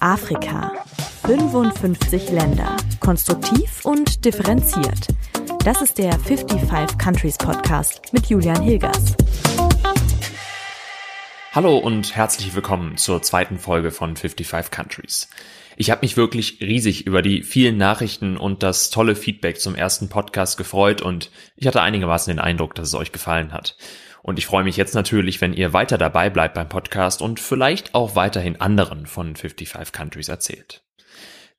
Afrika. 55 Länder. Konstruktiv und differenziert. Das ist der 55 Countries Podcast mit Julian Hilgers. Hallo und herzlich willkommen zur zweiten Folge von 55 Countries. Ich habe mich wirklich riesig über die vielen Nachrichten und das tolle Feedback zum ersten Podcast gefreut und ich hatte einigermaßen den Eindruck, dass es euch gefallen hat. Und ich freue mich jetzt natürlich, wenn ihr weiter dabei bleibt beim Podcast und vielleicht auch weiterhin anderen von 55 Countries erzählt.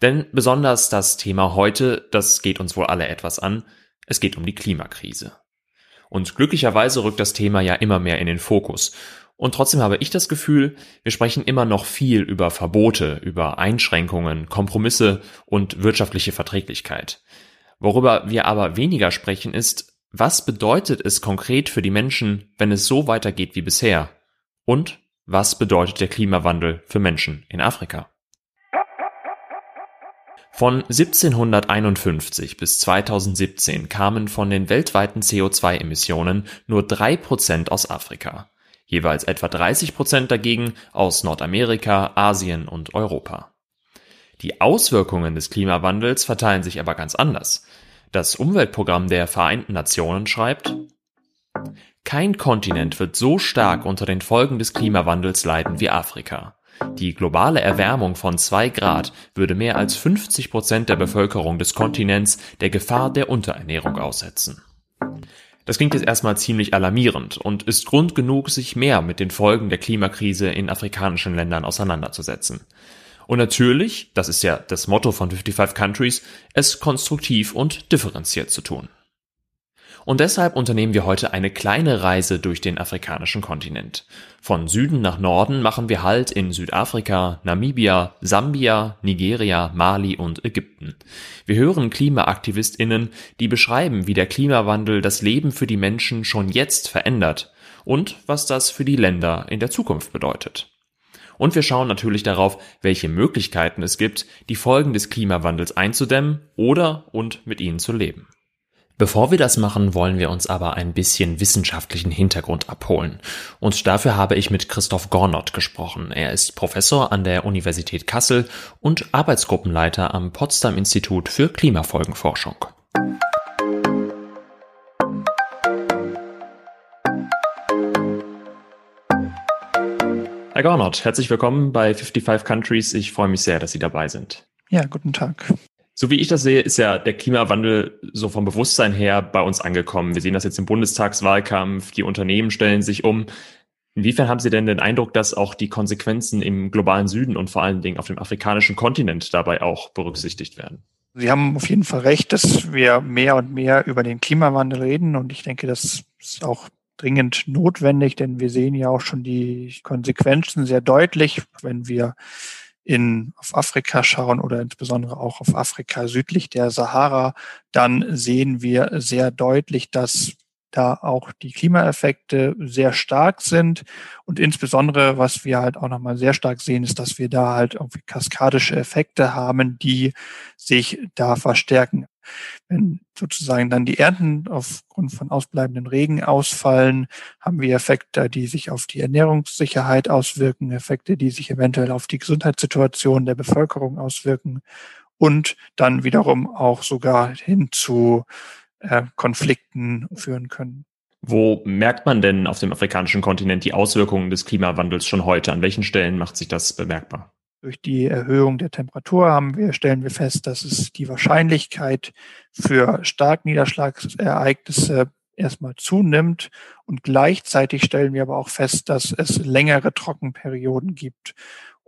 Denn besonders das Thema heute, das geht uns wohl alle etwas an, es geht um die Klimakrise. Und glücklicherweise rückt das Thema ja immer mehr in den Fokus. Und trotzdem habe ich das Gefühl, wir sprechen immer noch viel über Verbote, über Einschränkungen, Kompromisse und wirtschaftliche Verträglichkeit. Worüber wir aber weniger sprechen ist, was bedeutet es konkret für die Menschen, wenn es so weitergeht wie bisher? Und was bedeutet der Klimawandel für Menschen in Afrika? Von 1751 bis 2017 kamen von den weltweiten CO2-Emissionen nur drei Prozent aus Afrika, jeweils etwa 30 Prozent dagegen aus Nordamerika, Asien und Europa. Die Auswirkungen des Klimawandels verteilen sich aber ganz anders. Das Umweltprogramm der Vereinten Nationen schreibt, kein Kontinent wird so stark unter den Folgen des Klimawandels leiden wie Afrika. Die globale Erwärmung von zwei Grad würde mehr als 50 Prozent der Bevölkerung des Kontinents der Gefahr der Unterernährung aussetzen. Das klingt jetzt erstmal ziemlich alarmierend und ist Grund genug, sich mehr mit den Folgen der Klimakrise in afrikanischen Ländern auseinanderzusetzen. Und natürlich, das ist ja das Motto von 55 Countries, es konstruktiv und differenziert zu tun. Und deshalb unternehmen wir heute eine kleine Reise durch den afrikanischen Kontinent. Von Süden nach Norden machen wir Halt in Südafrika, Namibia, Sambia, Nigeria, Mali und Ägypten. Wir hören Klimaaktivistinnen, die beschreiben, wie der Klimawandel das Leben für die Menschen schon jetzt verändert und was das für die Länder in der Zukunft bedeutet. Und wir schauen natürlich darauf, welche Möglichkeiten es gibt, die Folgen des Klimawandels einzudämmen oder und mit ihnen zu leben. Bevor wir das machen, wollen wir uns aber ein bisschen wissenschaftlichen Hintergrund abholen. Und dafür habe ich mit Christoph Gornott gesprochen. Er ist Professor an der Universität Kassel und Arbeitsgruppenleiter am Potsdam Institut für Klimafolgenforschung. Herr Gornott, herzlich willkommen bei 55 Countries. Ich freue mich sehr, dass Sie dabei sind. Ja, guten Tag. So wie ich das sehe, ist ja der Klimawandel so vom Bewusstsein her bei uns angekommen. Wir sehen das jetzt im Bundestagswahlkampf, die Unternehmen stellen sich um. Inwiefern haben Sie denn den Eindruck, dass auch die Konsequenzen im globalen Süden und vor allen Dingen auf dem afrikanischen Kontinent dabei auch berücksichtigt werden? Sie haben auf jeden Fall recht, dass wir mehr und mehr über den Klimawandel reden und ich denke, das ist auch dringend notwendig, denn wir sehen ja auch schon die Konsequenzen sehr deutlich, wenn wir in, auf Afrika schauen oder insbesondere auch auf Afrika südlich der Sahara, dann sehen wir sehr deutlich, dass da auch die Klimaeffekte sehr stark sind. Und insbesondere, was wir halt auch nochmal sehr stark sehen, ist, dass wir da halt irgendwie kaskadische Effekte haben, die sich da verstärken. Wenn sozusagen dann die Ernten aufgrund von ausbleibenden Regen ausfallen, haben wir Effekte, die sich auf die Ernährungssicherheit auswirken, Effekte, die sich eventuell auf die Gesundheitssituation der Bevölkerung auswirken und dann wiederum auch sogar hin zu äh, Konflikten führen können. Wo merkt man denn auf dem afrikanischen Kontinent die Auswirkungen des Klimawandels schon heute? An welchen Stellen macht sich das bemerkbar? Durch die Erhöhung der Temperatur haben wir, stellen wir fest, dass es die Wahrscheinlichkeit für Starkniederschlagsereignisse erstmal zunimmt und gleichzeitig stellen wir aber auch fest, dass es längere Trockenperioden gibt.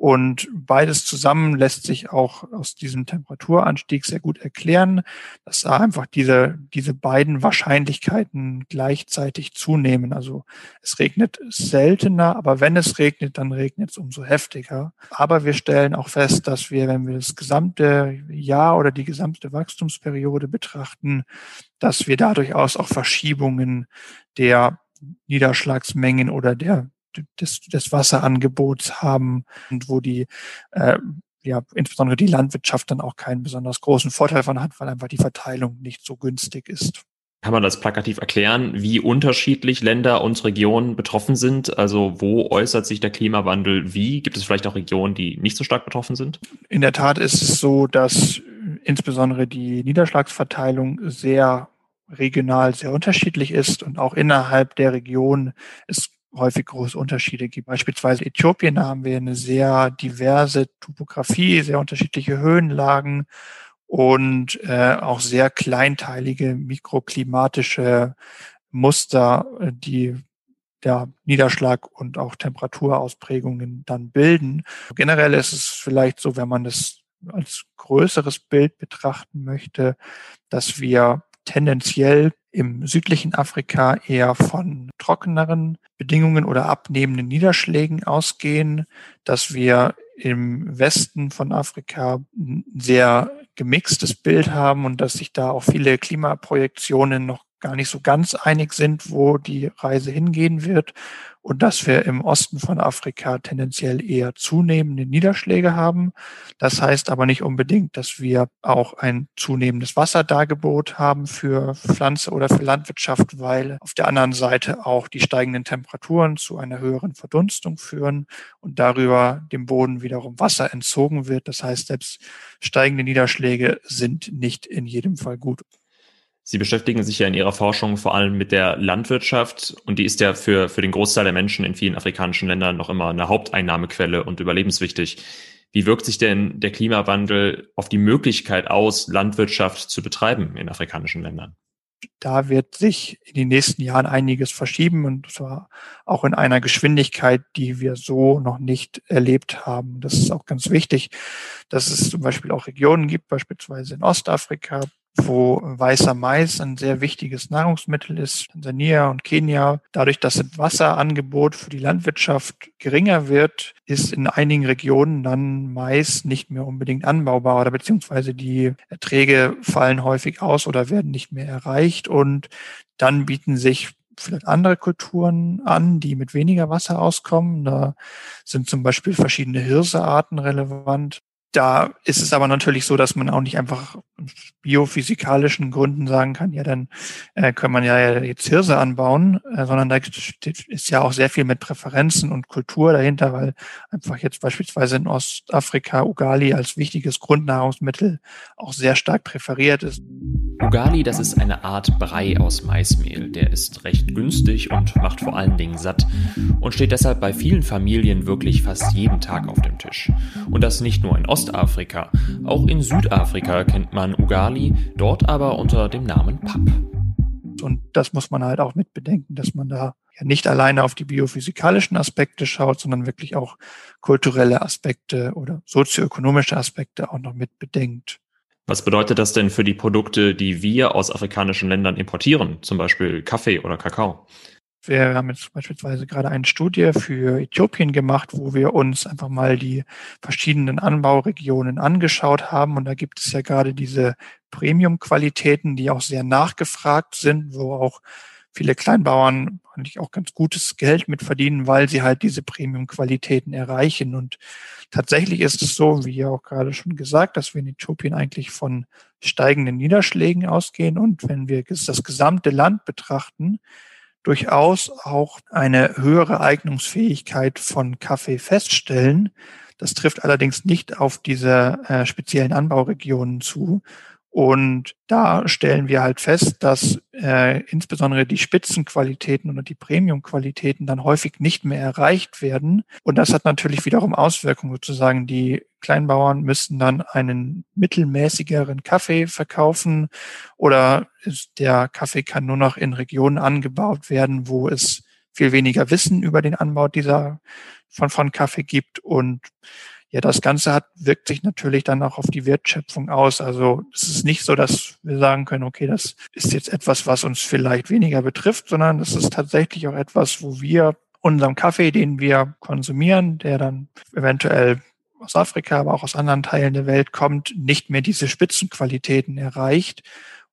Und beides zusammen lässt sich auch aus diesem Temperaturanstieg sehr gut erklären, dass da einfach diese, diese beiden Wahrscheinlichkeiten gleichzeitig zunehmen. Also es regnet seltener, aber wenn es regnet, dann regnet es umso heftiger. Aber wir stellen auch fest, dass wir, wenn wir das gesamte Jahr oder die gesamte Wachstumsperiode betrachten, dass wir da durchaus auch Verschiebungen der Niederschlagsmengen oder der des, des Wasserangebots haben und wo die äh, ja insbesondere die Landwirtschaft dann auch keinen besonders großen Vorteil von hat, weil einfach die Verteilung nicht so günstig ist. Kann man das plakativ erklären, wie unterschiedlich Länder und Regionen betroffen sind? Also wo äußert sich der Klimawandel wie? Gibt es vielleicht auch Regionen, die nicht so stark betroffen sind? In der Tat ist es so, dass insbesondere die Niederschlagsverteilung sehr regional sehr unterschiedlich ist und auch innerhalb der Region es häufig große Unterschiede gibt. Beispielsweise Äthiopien, da haben wir eine sehr diverse Topografie, sehr unterschiedliche Höhenlagen und äh, auch sehr kleinteilige mikroklimatische Muster, äh, die der Niederschlag und auch Temperaturausprägungen dann bilden. Generell ist es vielleicht so, wenn man das als größeres Bild betrachten möchte, dass wir tendenziell im südlichen Afrika eher von trockeneren Bedingungen oder abnehmenden Niederschlägen ausgehen, dass wir im Westen von Afrika ein sehr gemixtes Bild haben und dass sich da auch viele Klimaprojektionen noch gar nicht so ganz einig sind, wo die Reise hingehen wird und dass wir im Osten von Afrika tendenziell eher zunehmende Niederschläge haben. Das heißt aber nicht unbedingt, dass wir auch ein zunehmendes Wasserdargebot haben für Pflanze oder für Landwirtschaft, weil auf der anderen Seite auch die steigenden Temperaturen zu einer höheren Verdunstung führen und darüber dem Boden wiederum Wasser entzogen wird. Das heißt, selbst steigende Niederschläge sind nicht in jedem Fall gut. Sie beschäftigen sich ja in Ihrer Forschung vor allem mit der Landwirtschaft und die ist ja für, für den Großteil der Menschen in vielen afrikanischen Ländern noch immer eine Haupteinnahmequelle und überlebenswichtig. Wie wirkt sich denn der Klimawandel auf die Möglichkeit aus, Landwirtschaft zu betreiben in afrikanischen Ländern? Da wird sich in den nächsten Jahren einiges verschieben und zwar auch in einer Geschwindigkeit, die wir so noch nicht erlebt haben. Das ist auch ganz wichtig, dass es zum Beispiel auch Regionen gibt, beispielsweise in Ostafrika, wo weißer Mais ein sehr wichtiges Nahrungsmittel ist, Tansania und Kenia. Dadurch, dass das Wasserangebot für die Landwirtschaft geringer wird, ist in einigen Regionen dann Mais nicht mehr unbedingt anbaubar oder beziehungsweise die Erträge fallen häufig aus oder werden nicht mehr erreicht und dann bieten sich vielleicht andere Kulturen an, die mit weniger Wasser auskommen. Da sind zum Beispiel verschiedene Hirsearten relevant. Da ist es aber natürlich so, dass man auch nicht einfach biophysikalischen Gründen sagen kann, ja, dann äh, kann man ja jetzt Hirse anbauen, äh, sondern da ist ja auch sehr viel mit Präferenzen und Kultur dahinter, weil einfach jetzt beispielsweise in Ostafrika Ugali als wichtiges Grundnahrungsmittel auch sehr stark präferiert ist. Ugali, das ist eine Art Brei aus Maismehl. Der ist recht günstig und macht vor allen Dingen satt und steht deshalb bei vielen Familien wirklich fast jeden Tag auf dem Tisch. Und das nicht nur in Ostafrika, auch in Südafrika kennt man Ugali, dort aber unter dem Namen Papp. Und das muss man halt auch mit bedenken, dass man da ja nicht alleine auf die biophysikalischen Aspekte schaut, sondern wirklich auch kulturelle Aspekte oder sozioökonomische Aspekte auch noch mit bedenkt. Was bedeutet das denn für die Produkte, die wir aus afrikanischen Ländern importieren, zum Beispiel Kaffee oder Kakao? Wir haben jetzt beispielsweise gerade eine Studie für Äthiopien gemacht, wo wir uns einfach mal die verschiedenen Anbauregionen angeschaut haben. Und da gibt es ja gerade diese Premium-Qualitäten, die auch sehr nachgefragt sind, wo auch viele Kleinbauern eigentlich auch ganz gutes Geld mit verdienen, weil sie halt diese Premium-Qualitäten erreichen. Und tatsächlich ist es so, wie ja auch gerade schon gesagt, dass wir in Äthiopien eigentlich von steigenden Niederschlägen ausgehen. Und wenn wir das gesamte Land betrachten, durchaus auch eine höhere Eignungsfähigkeit von Kaffee feststellen. Das trifft allerdings nicht auf diese äh, speziellen Anbauregionen zu. Und da stellen wir halt fest, dass äh, insbesondere die Spitzenqualitäten oder die Premiumqualitäten dann häufig nicht mehr erreicht werden. Und das hat natürlich wiederum Auswirkungen sozusagen. Die Kleinbauern müssten dann einen mittelmäßigeren Kaffee verkaufen oder der Kaffee kann nur noch in Regionen angebaut werden, wo es viel weniger Wissen über den Anbau dieser von, von Kaffee gibt und ja, das Ganze hat, wirkt sich natürlich dann auch auf die Wertschöpfung aus. Also es ist nicht so, dass wir sagen können, okay, das ist jetzt etwas, was uns vielleicht weniger betrifft, sondern es ist tatsächlich auch etwas, wo wir unserem Kaffee, den wir konsumieren, der dann eventuell aus Afrika, aber auch aus anderen Teilen der Welt kommt, nicht mehr diese Spitzenqualitäten erreicht.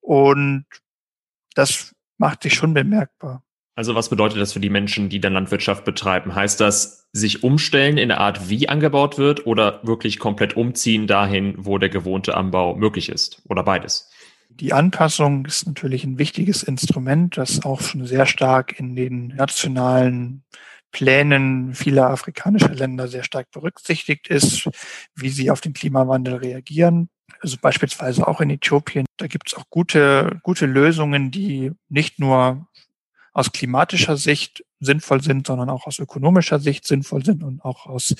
Und das macht sich schon bemerkbar. Also was bedeutet das für die Menschen, die dann Landwirtschaft betreiben? Heißt das, sich umstellen in der Art, wie angebaut wird oder wirklich komplett umziehen dahin, wo der gewohnte Anbau möglich ist oder beides? Die Anpassung ist natürlich ein wichtiges Instrument, das auch schon sehr stark in den nationalen Plänen vieler afrikanischer Länder sehr stark berücksichtigt ist, wie sie auf den Klimawandel reagieren. Also beispielsweise auch in Äthiopien. Da gibt es auch gute, gute Lösungen, die nicht nur aus klimatischer Sicht sinnvoll sind, sondern auch aus ökonomischer Sicht sinnvoll sind und auch aus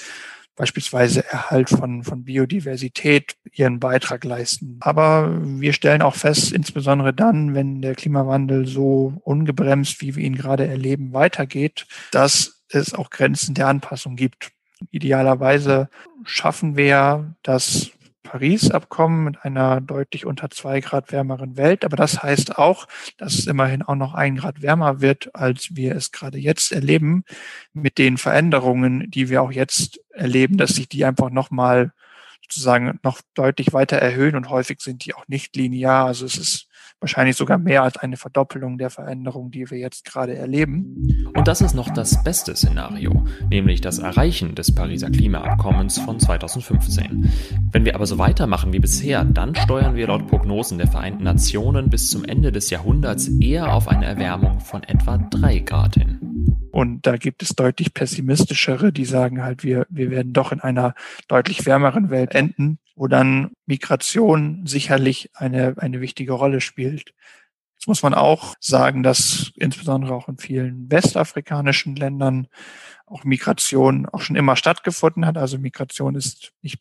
beispielsweise Erhalt von, von Biodiversität ihren Beitrag leisten. Aber wir stellen auch fest, insbesondere dann, wenn der Klimawandel so ungebremst, wie wir ihn gerade erleben, weitergeht, dass es auch Grenzen der Anpassung gibt. Idealerweise schaffen wir das Paris-Abkommen mit einer deutlich unter zwei Grad wärmeren Welt. Aber das heißt auch, dass es immerhin auch noch ein Grad wärmer wird, als wir es gerade jetzt erleben, mit den Veränderungen, die wir auch jetzt erleben, dass sich die einfach nochmal sozusagen noch deutlich weiter erhöhen und häufig sind die auch nicht linear. Also es ist wahrscheinlich sogar mehr als eine Verdoppelung der Veränderung, die wir jetzt gerade erleben. Und das ist noch das beste Szenario, nämlich das Erreichen des Pariser Klimaabkommens von 2015. Wenn wir aber so weitermachen wie bisher, dann steuern wir laut Prognosen der Vereinten Nationen bis zum Ende des Jahrhunderts eher auf eine Erwärmung von etwa drei Grad hin. Und da gibt es deutlich pessimistischere, die sagen halt, wir, wir werden doch in einer deutlich wärmeren Welt enden wo dann Migration sicherlich eine, eine wichtige Rolle spielt. Jetzt muss man auch sagen, dass insbesondere auch in vielen westafrikanischen Ländern auch Migration auch schon immer stattgefunden hat. Also Migration ist nicht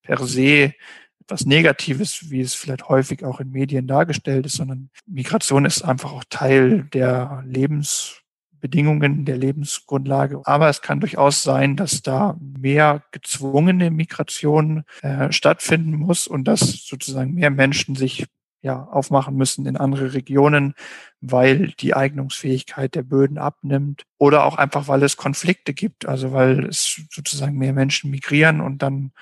per se etwas Negatives, wie es vielleicht häufig auch in Medien dargestellt ist, sondern Migration ist einfach auch Teil der Lebens Bedingungen der Lebensgrundlage. Aber es kann durchaus sein, dass da mehr gezwungene Migration äh, stattfinden muss und dass sozusagen mehr Menschen sich ja, aufmachen müssen in andere Regionen, weil die Eignungsfähigkeit der Böden abnimmt oder auch einfach, weil es Konflikte gibt, also weil es sozusagen mehr Menschen migrieren und dann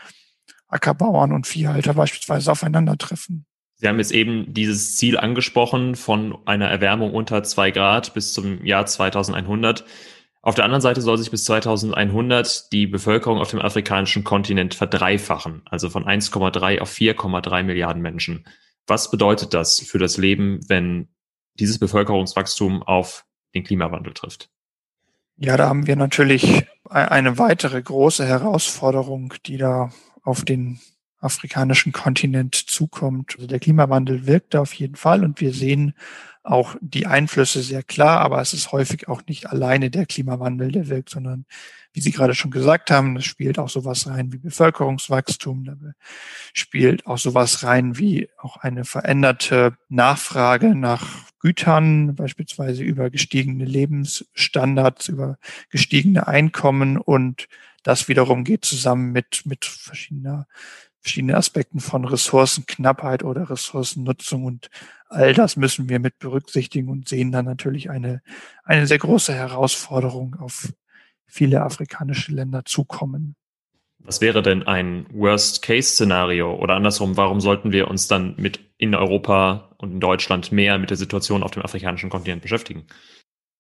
Ackerbauern und Viehhalter beispielsweise aufeinandertreffen. Sie haben jetzt eben dieses Ziel angesprochen von einer Erwärmung unter zwei Grad bis zum Jahr 2100. Auf der anderen Seite soll sich bis 2100 die Bevölkerung auf dem afrikanischen Kontinent verdreifachen, also von 1,3 auf 4,3 Milliarden Menschen. Was bedeutet das für das Leben, wenn dieses Bevölkerungswachstum auf den Klimawandel trifft? Ja, da haben wir natürlich eine weitere große Herausforderung, die da auf den afrikanischen Kontinent zukommt. Also der Klimawandel wirkt auf jeden Fall und wir sehen auch die Einflüsse sehr klar, aber es ist häufig auch nicht alleine der Klimawandel, der wirkt, sondern wie Sie gerade schon gesagt haben, es spielt auch sowas rein wie Bevölkerungswachstum, da spielt auch sowas rein wie auch eine veränderte Nachfrage nach Gütern, beispielsweise über gestiegene Lebensstandards, über gestiegene Einkommen und das wiederum geht zusammen mit, mit verschiedener verschiedene Aspekten von Ressourcenknappheit oder Ressourcennutzung und all das müssen wir mit berücksichtigen und sehen dann natürlich eine, eine sehr große Herausforderung auf viele afrikanische Länder zukommen. Was wäre denn ein Worst-Case-Szenario? Oder andersrum, warum sollten wir uns dann mit in Europa und in Deutschland mehr mit der Situation auf dem afrikanischen Kontinent beschäftigen?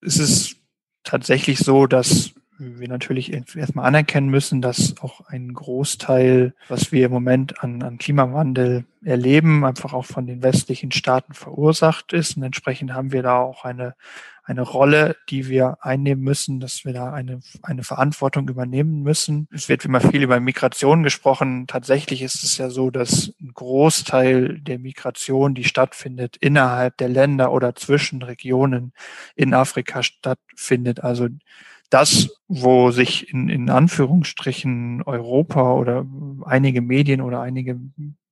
Es ist tatsächlich so, dass wir natürlich erstmal anerkennen müssen, dass auch ein Großteil, was wir im Moment an, an Klimawandel erleben, einfach auch von den westlichen Staaten verursacht ist. Und entsprechend haben wir da auch eine, eine Rolle, die wir einnehmen müssen, dass wir da eine, eine Verantwortung übernehmen müssen. Es wird immer viel über Migration gesprochen. Tatsächlich ist es ja so, dass ein Großteil der Migration, die stattfindet, innerhalb der Länder oder zwischen Regionen in Afrika stattfindet. Also das, wo sich in, in Anführungsstrichen Europa oder einige Medien oder einige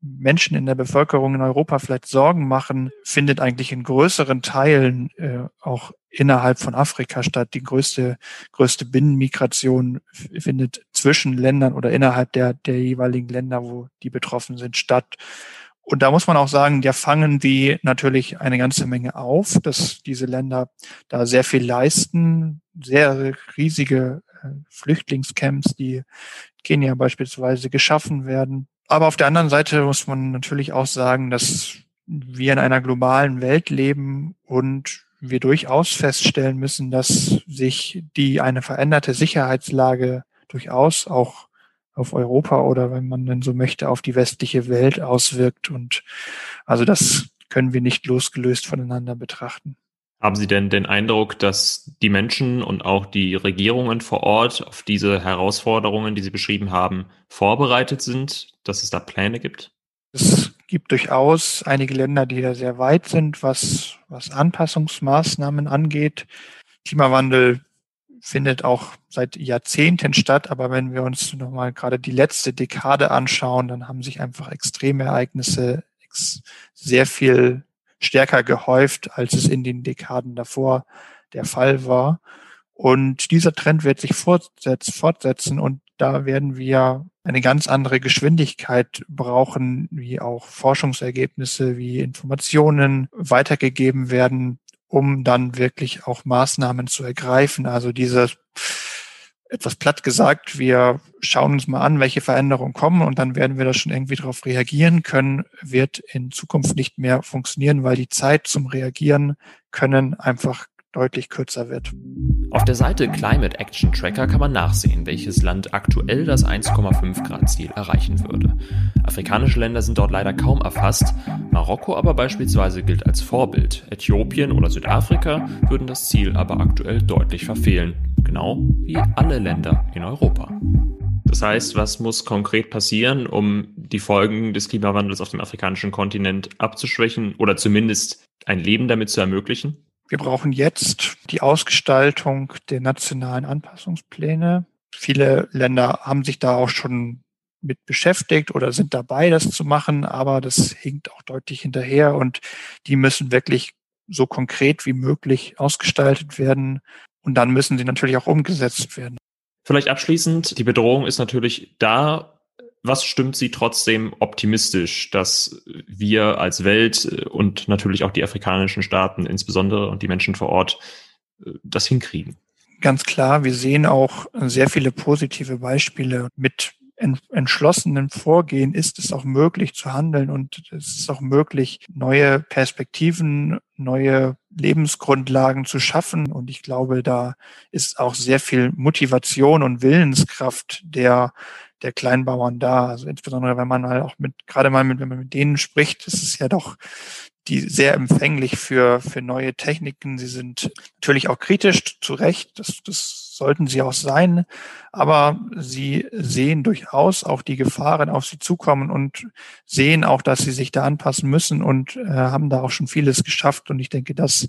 Menschen in der Bevölkerung in Europa vielleicht Sorgen machen, findet eigentlich in größeren Teilen äh, auch innerhalb von Afrika statt. Die größte, größte Binnenmigration findet zwischen Ländern oder innerhalb der, der jeweiligen Länder, wo die betroffen sind, statt. Und da muss man auch sagen, ja fangen die natürlich eine ganze Menge auf, dass diese Länder da sehr viel leisten, sehr riesige äh, Flüchtlingscamps, die Kenia beispielsweise geschaffen werden. Aber auf der anderen Seite muss man natürlich auch sagen, dass wir in einer globalen Welt leben und wir durchaus feststellen müssen, dass sich die eine veränderte Sicherheitslage durchaus auch auf Europa oder wenn man denn so möchte, auf die westliche Welt auswirkt. Und also das können wir nicht losgelöst voneinander betrachten. Haben Sie denn den Eindruck, dass die Menschen und auch die Regierungen vor Ort auf diese Herausforderungen, die Sie beschrieben haben, vorbereitet sind, dass es da Pläne gibt? Es gibt durchaus einige Länder, die da sehr weit sind, was, was Anpassungsmaßnahmen angeht. Klimawandel findet auch seit Jahrzehnten statt, aber wenn wir uns nochmal gerade die letzte Dekade anschauen, dann haben sich einfach extreme Ereignisse sehr viel stärker gehäuft, als es in den Dekaden davor der Fall war. Und dieser Trend wird sich fortsetzen. Und da werden wir eine ganz andere Geschwindigkeit brauchen, wie auch Forschungsergebnisse, wie Informationen weitergegeben werden, um dann wirklich auch Maßnahmen zu ergreifen. Also diese etwas platt gesagt, wir schauen uns mal an, welche Veränderungen kommen und dann werden wir da schon irgendwie darauf reagieren können, wird in Zukunft nicht mehr funktionieren, weil die Zeit zum Reagieren können einfach deutlich kürzer wird. Auf der Seite Climate Action Tracker kann man nachsehen, welches Land aktuell das 1,5 Grad Ziel erreichen würde. Afrikanische Länder sind dort leider kaum erfasst, Marokko aber beispielsweise gilt als Vorbild. Äthiopien oder Südafrika würden das Ziel aber aktuell deutlich verfehlen, genau wie alle Länder in Europa. Das heißt, was muss konkret passieren, um die Folgen des Klimawandels auf dem afrikanischen Kontinent abzuschwächen oder zumindest ein Leben damit zu ermöglichen? Wir brauchen jetzt die Ausgestaltung der nationalen Anpassungspläne. Viele Länder haben sich da auch schon mit beschäftigt oder sind dabei, das zu machen, aber das hinkt auch deutlich hinterher und die müssen wirklich so konkret wie möglich ausgestaltet werden und dann müssen sie natürlich auch umgesetzt werden. Vielleicht abschließend, die Bedrohung ist natürlich da was stimmt Sie trotzdem optimistisch, dass wir als Welt äh, und natürlich auch die afrikanischen Staaten insbesondere und die Menschen vor Ort äh, das hinkriegen? Ganz klar, wir sehen auch sehr viele positive Beispiele. Mit entschlossenem Vorgehen ist es auch möglich zu handeln und es ist auch möglich, neue Perspektiven, neue Lebensgrundlagen zu schaffen. Und ich glaube, da ist auch sehr viel Motivation und Willenskraft der der Kleinbauern da. Also insbesondere wenn man halt auch mit, gerade mal mit, wenn man mit denen spricht, ist es ja doch die sehr empfänglich für, für neue Techniken. Sie sind natürlich auch kritisch, zu Recht, das, das sollten sie auch sein, aber sie sehen durchaus auch die Gefahren auf sie zukommen und sehen auch, dass sie sich da anpassen müssen und äh, haben da auch schon vieles geschafft. Und ich denke, das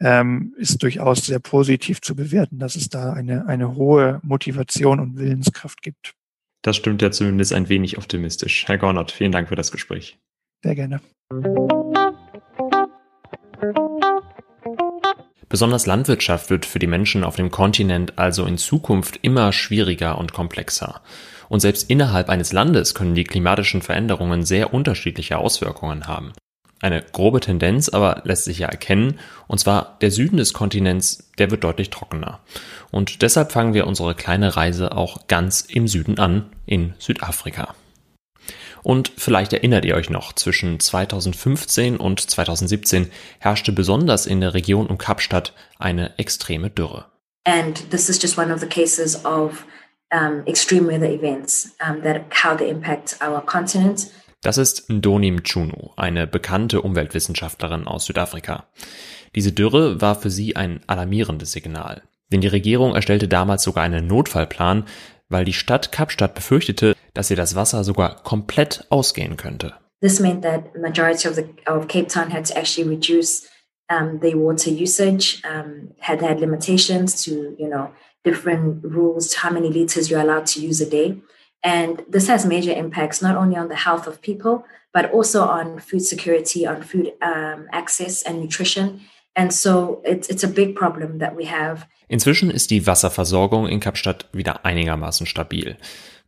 ähm, ist durchaus sehr positiv zu bewerten, dass es da eine, eine hohe Motivation und Willenskraft gibt. Das stimmt ja zumindest ein wenig optimistisch. Herr Gornert, vielen Dank für das Gespräch. Sehr gerne. Besonders Landwirtschaft wird für die Menschen auf dem Kontinent also in Zukunft immer schwieriger und komplexer. Und selbst innerhalb eines Landes können die klimatischen Veränderungen sehr unterschiedliche Auswirkungen haben. Eine grobe Tendenz aber lässt sich ja erkennen, und zwar der Süden des Kontinents, der wird deutlich trockener. Und deshalb fangen wir unsere kleine Reise auch ganz im Süden an, in Südafrika. Und vielleicht erinnert ihr euch noch, zwischen 2015 und 2017 herrschte besonders in der Region um Kapstadt eine extreme Dürre. And this is just one of the cases of um, extreme weather events um, that how they impact our continent. Das ist Ndoni Mchunu, eine bekannte Umweltwissenschaftlerin aus Südafrika. Diese Dürre war für sie ein alarmierendes Signal. Denn die Regierung erstellte damals sogar einen Notfallplan, weil die Stadt Kapstadt befürchtete, dass ihr das Wasser sogar komplett ausgehen könnte. This meant that majority of, the, of Cape Town had to actually reduce um, their water usage, um, had had limitations to, you know, different rules, how many liters you're allowed to use a day. And this has major impacts not only on the health of people, but also on food security, on food um, access and nutrition. And so it's, it's a big problem that we have. Inzwischen ist die Wasserversorgung in Kapstadt wieder einigermaßen stabil.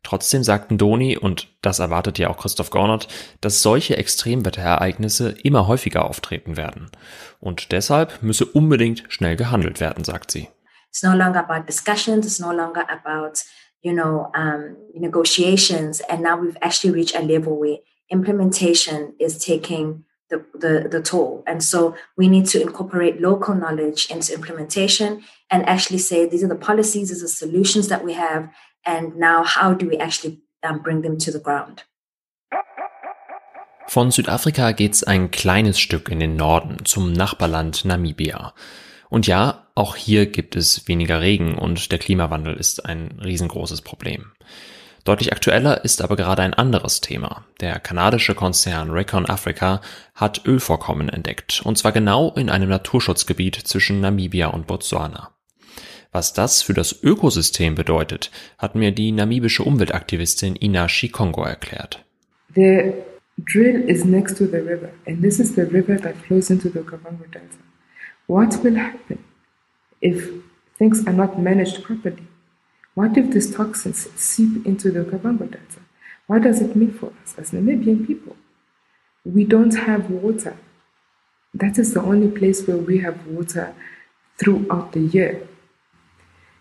Trotzdem sagten Doni, und das erwartet ja auch Christoph Gornert, dass solche Extremwetterereignisse immer häufiger auftreten werden. Und deshalb müsse unbedingt schnell gehandelt werden, sagt sie. It's no longer about discussions, it's no longer about you know, um, negotiations. And now we've actually reached a level where implementation is taking the, the, the toll. And so we need to incorporate local knowledge into implementation and actually say, these are the policies, these are the solutions that we have. And now how do we actually um, bring them to the ground? Von Südafrika geht's ein kleines Stück in den Norden zum Nachbarland Namibia. Und ja, auch hier gibt es weniger Regen und der Klimawandel ist ein riesengroßes Problem. Deutlich aktueller ist aber gerade ein anderes Thema. Der kanadische Konzern Recon Africa hat Ölvorkommen entdeckt, und zwar genau in einem Naturschutzgebiet zwischen Namibia und Botswana. Was das für das Ökosystem bedeutet, hat mir die namibische Umweltaktivistin Ina Shikongo erklärt. The drill is next to the river, and this is the river that flows into the Kavango Delta. What will happen if things are not managed properly? What if these toxins seep into the Kavango Delta? What does it mean for us as Namibian people? We don't have water. That is the only place where we have water throughout the year.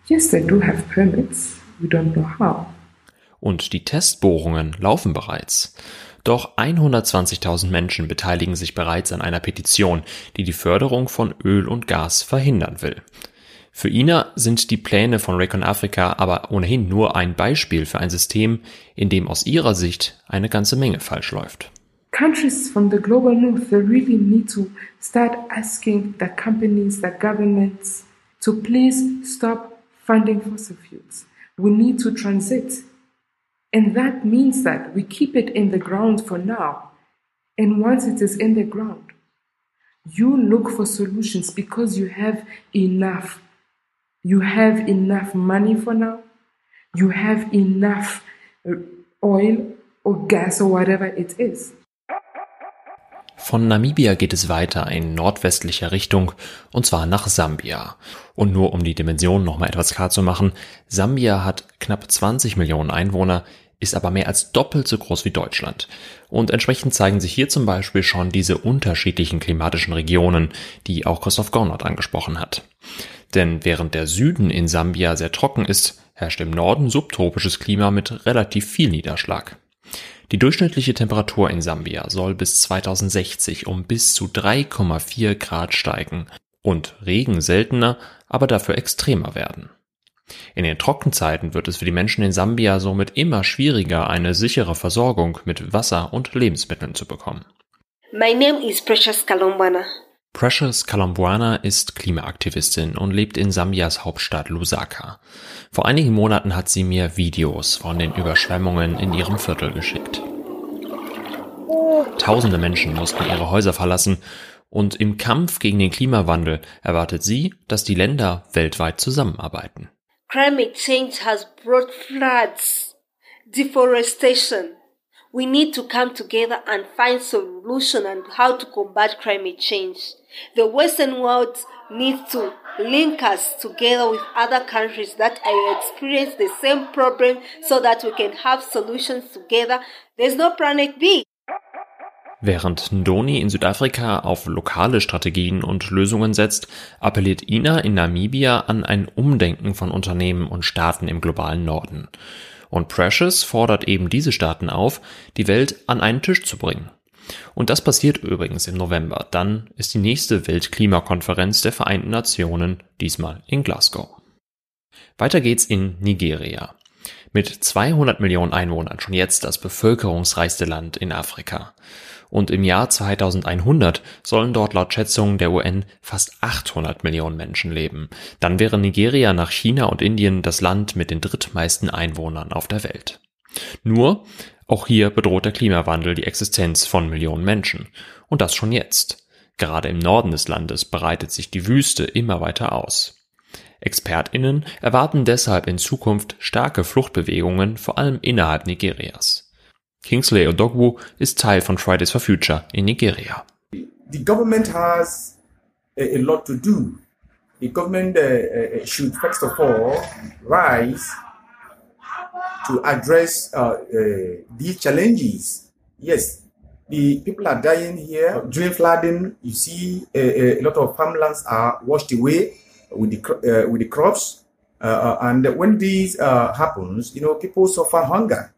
Yes, they do have permits. We don't know how. Und die Testbohrungen laufen bereits. Doch 120.000 Menschen beteiligen sich bereits an einer Petition, die die Förderung von Öl und Gas verhindern will. Für Ina sind die Pläne von Recon Africa aber ohnehin nur ein Beispiel für ein System, in dem aus ihrer Sicht eine ganze Menge falsch läuft. Countries from the global north, they really need to start asking the companies, the governments to please stop funding fossil fuels. We need to transit. And that means that we keep it in the ground for now. And once it is in the ground, you look for solutions because you have enough You have enough money for now. You have enough uh, oil or gas or whatever it is. Von Namibia geht es weiter in nordwestlicher Richtung, und zwar nach Sambia. Und nur um die Dimension nochmal etwas klar zu machen, Sambia hat knapp 20 Millionen Einwohner, ist aber mehr als doppelt so groß wie Deutschland. Und entsprechend zeigen sich hier zum Beispiel schon diese unterschiedlichen klimatischen Regionen, die auch Christoph Gornert angesprochen hat. Denn während der Süden in Sambia sehr trocken ist, herrscht im Norden subtropisches Klima mit relativ viel Niederschlag. Die durchschnittliche Temperatur in Sambia soll bis 2060 um bis zu 3,4 Grad steigen und Regen seltener, aber dafür extremer werden. In den Trockenzeiten wird es für die Menschen in Sambia somit immer schwieriger, eine sichere Versorgung mit Wasser und Lebensmitteln zu bekommen. My name is Precious Kalombana. Precious Kalambwana ist Klimaaktivistin und lebt in Sambias Hauptstadt Lusaka. Vor einigen Monaten hat sie mir Videos von den Überschwemmungen in ihrem Viertel geschickt. Tausende Menschen mussten ihre Häuser verlassen und im Kampf gegen den Klimawandel erwartet sie, dass die Länder weltweit zusammenarbeiten. Climate change has brought floods, deforestation, we need to come together and find solution on how to combat climate change. The Western world needs to link us together with other countries that experience the same problem so that we can have solutions together. There's no planet B. Während Ndoni in Südafrika auf lokale Strategien und Lösungen setzt, appelliert Ina in Namibia an ein Umdenken von Unternehmen und Staaten im globalen Norden. Und Precious fordert eben diese Staaten auf, die Welt an einen Tisch zu bringen. Und das passiert übrigens im November. Dann ist die nächste Weltklimakonferenz der Vereinten Nationen, diesmal in Glasgow. Weiter geht's in Nigeria. Mit 200 Millionen Einwohnern schon jetzt das bevölkerungsreichste Land in Afrika und im Jahr 2100 sollen dort laut Schätzungen der UN fast 800 Millionen Menschen leben. Dann wäre Nigeria nach China und Indien das Land mit den drittmeisten Einwohnern auf der Welt. Nur, auch hier bedroht der Klimawandel die Existenz von Millionen Menschen. Und das schon jetzt. Gerade im Norden des Landes breitet sich die Wüste immer weiter aus. ExpertInnen erwarten deshalb in Zukunft starke Fluchtbewegungen, vor allem innerhalb Nigerias. Kingsley Odogwu ist Teil von Fridays for Future in Nigeria. The government has a, a lot to do. The government uh, uh, should first of all rise to address uh, uh, these challenges. Yes, the people are dying here. During flooding, you see a, a lot of farmlands are washed away with the uh, with the crops, uh, and when this happens, you know people suffer hunger.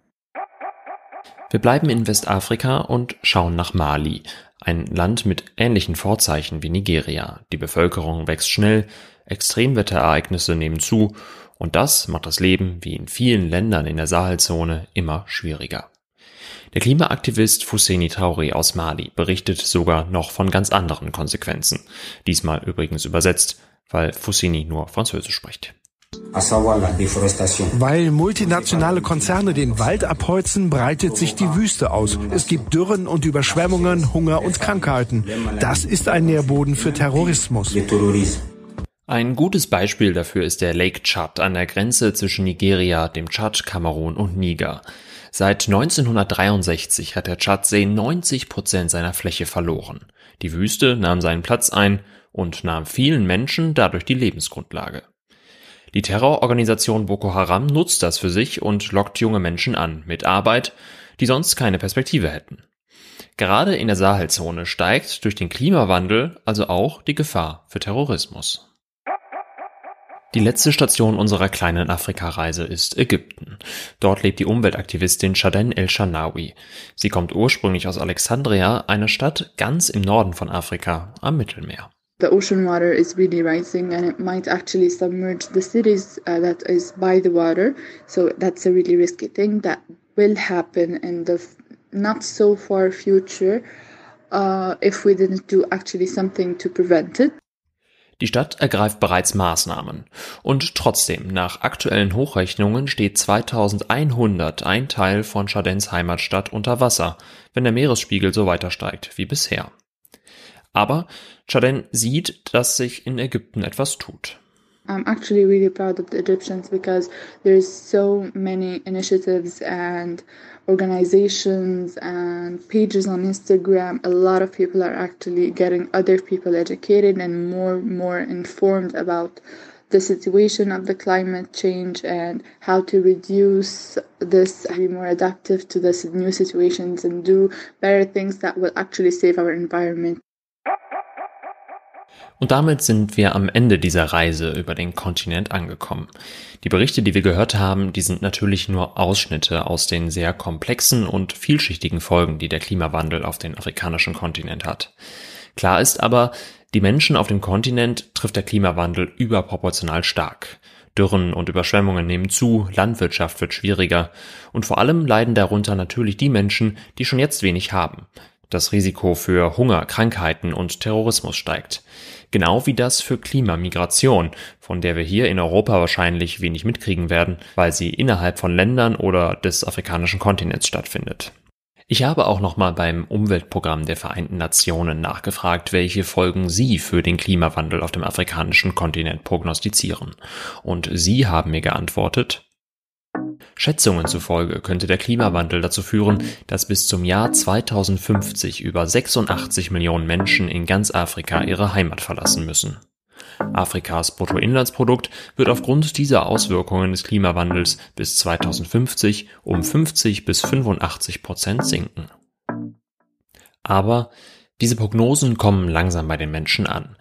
Wir bleiben in Westafrika und schauen nach Mali, ein Land mit ähnlichen Vorzeichen wie Nigeria. Die Bevölkerung wächst schnell, Extremwetterereignisse nehmen zu und das macht das Leben, wie in vielen Ländern in der Sahelzone, immer schwieriger. Der Klimaaktivist Fousseni Traoré aus Mali berichtet sogar noch von ganz anderen Konsequenzen. Diesmal übrigens übersetzt, weil Fousseni nur Französisch spricht. Weil multinationale Konzerne den Wald abholzen, breitet sich die Wüste aus. Es gibt Dürren und Überschwemmungen, Hunger und Krankheiten. Das ist ein Nährboden für Terrorismus. Ein gutes Beispiel dafür ist der Lake Chad an der Grenze zwischen Nigeria, dem Tschad, Kamerun und Niger. Seit 1963 hat der Tschadsee 90 Prozent seiner Fläche verloren. Die Wüste nahm seinen Platz ein und nahm vielen Menschen dadurch die Lebensgrundlage. Die Terrororganisation Boko Haram nutzt das für sich und lockt junge Menschen an mit Arbeit, die sonst keine Perspektive hätten. Gerade in der Sahelzone steigt durch den Klimawandel also auch die Gefahr für Terrorismus. Die letzte Station unserer kleinen Afrikareise ist Ägypten. Dort lebt die Umweltaktivistin Shaden El-Shanawi. Sie kommt ursprünglich aus Alexandria, einer Stadt ganz im Norden von Afrika am Mittelmeer. The ocean water is really rising and it might actually submerge the cities uh, that is by the water. So that's a really risky thing that will happen in the not so far future uh, if we didn't do actually something to prevent it. Die Stadt ergreift bereits Maßnahmen. Und trotzdem, nach aktuellen Hochrechnungen steht 2100 ein Teil von Chadens Heimatstadt unter Wasser, wenn der Meeresspiegel so weiter steigt wie bisher. Aber Chaden sieht, dass sich in Ägypten etwas tut. I'm actually really proud of the Egyptians because there's so many initiatives and organizations and pages on Instagram. A lot of people are actually getting other people educated and more more informed about the situation of the climate change and how to reduce this, be more adaptive to the new situations and do better things that will actually save our environment. Und damit sind wir am Ende dieser Reise über den Kontinent angekommen. Die Berichte, die wir gehört haben, die sind natürlich nur Ausschnitte aus den sehr komplexen und vielschichtigen Folgen, die der Klimawandel auf den afrikanischen Kontinent hat. Klar ist aber, die Menschen auf dem Kontinent trifft der Klimawandel überproportional stark. Dürren und Überschwemmungen nehmen zu, Landwirtschaft wird schwieriger und vor allem leiden darunter natürlich die Menschen, die schon jetzt wenig haben. Das Risiko für Hunger, Krankheiten und Terrorismus steigt. Genau wie das für Klimamigration, von der wir hier in Europa wahrscheinlich wenig mitkriegen werden, weil sie innerhalb von Ländern oder des afrikanischen Kontinents stattfindet. Ich habe auch nochmal beim Umweltprogramm der Vereinten Nationen nachgefragt, welche Folgen sie für den Klimawandel auf dem afrikanischen Kontinent prognostizieren. Und sie haben mir geantwortet, Schätzungen zufolge könnte der Klimawandel dazu führen, dass bis zum Jahr 2050 über 86 Millionen Menschen in ganz Afrika ihre Heimat verlassen müssen. Afrikas Bruttoinlandsprodukt wird aufgrund dieser Auswirkungen des Klimawandels bis 2050 um 50 bis 85 Prozent sinken. Aber diese Prognosen kommen langsam bei den Menschen an.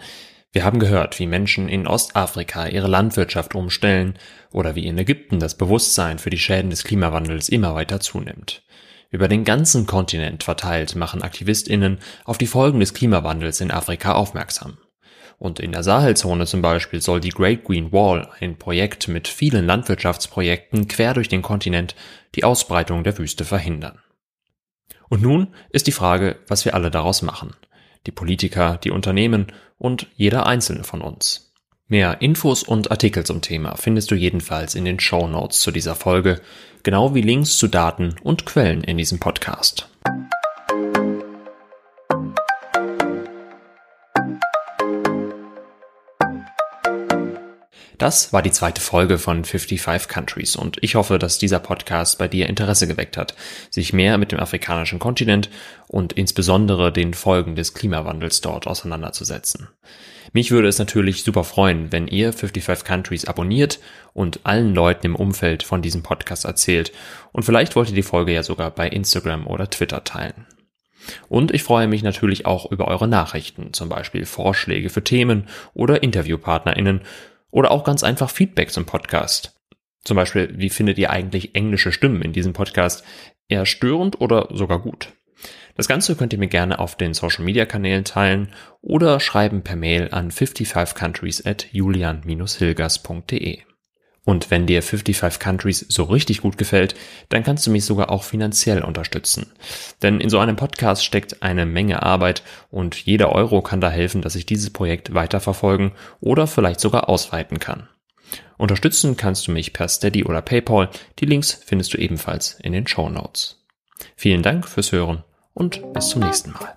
Wir haben gehört, wie Menschen in Ostafrika ihre Landwirtschaft umstellen oder wie in Ägypten das Bewusstsein für die Schäden des Klimawandels immer weiter zunimmt. Über den ganzen Kontinent verteilt machen Aktivistinnen auf die Folgen des Klimawandels in Afrika aufmerksam. Und in der Sahelzone zum Beispiel soll die Great Green Wall, ein Projekt mit vielen Landwirtschaftsprojekten quer durch den Kontinent, die Ausbreitung der Wüste verhindern. Und nun ist die Frage, was wir alle daraus machen die Politiker, die Unternehmen und jeder einzelne von uns. Mehr Infos und Artikel zum Thema findest du jedenfalls in den Show Notes zu dieser Folge, genau wie Links zu Daten und Quellen in diesem Podcast. Das war die zweite Folge von 55 Countries und ich hoffe, dass dieser Podcast bei dir Interesse geweckt hat, sich mehr mit dem afrikanischen Kontinent und insbesondere den Folgen des Klimawandels dort auseinanderzusetzen. Mich würde es natürlich super freuen, wenn ihr 55 Countries abonniert und allen Leuten im Umfeld von diesem Podcast erzählt und vielleicht wollt ihr die Folge ja sogar bei Instagram oder Twitter teilen. Und ich freue mich natürlich auch über eure Nachrichten, zum Beispiel Vorschläge für Themen oder InterviewpartnerInnen oder auch ganz einfach Feedback zum Podcast. Zum Beispiel, wie findet ihr eigentlich englische Stimmen in diesem Podcast? Eher störend oder sogar gut? Das Ganze könnt ihr mir gerne auf den Social Media Kanälen teilen oder schreiben per Mail an 55countries at julian-hilgers.de. Und wenn dir 55 Countries so richtig gut gefällt, dann kannst du mich sogar auch finanziell unterstützen. Denn in so einem Podcast steckt eine Menge Arbeit und jeder Euro kann da helfen, dass ich dieses Projekt weiterverfolgen oder vielleicht sogar ausweiten kann. Unterstützen kannst du mich per Steady oder PayPal. Die Links findest du ebenfalls in den Show Notes. Vielen Dank fürs Hören und bis zum nächsten Mal.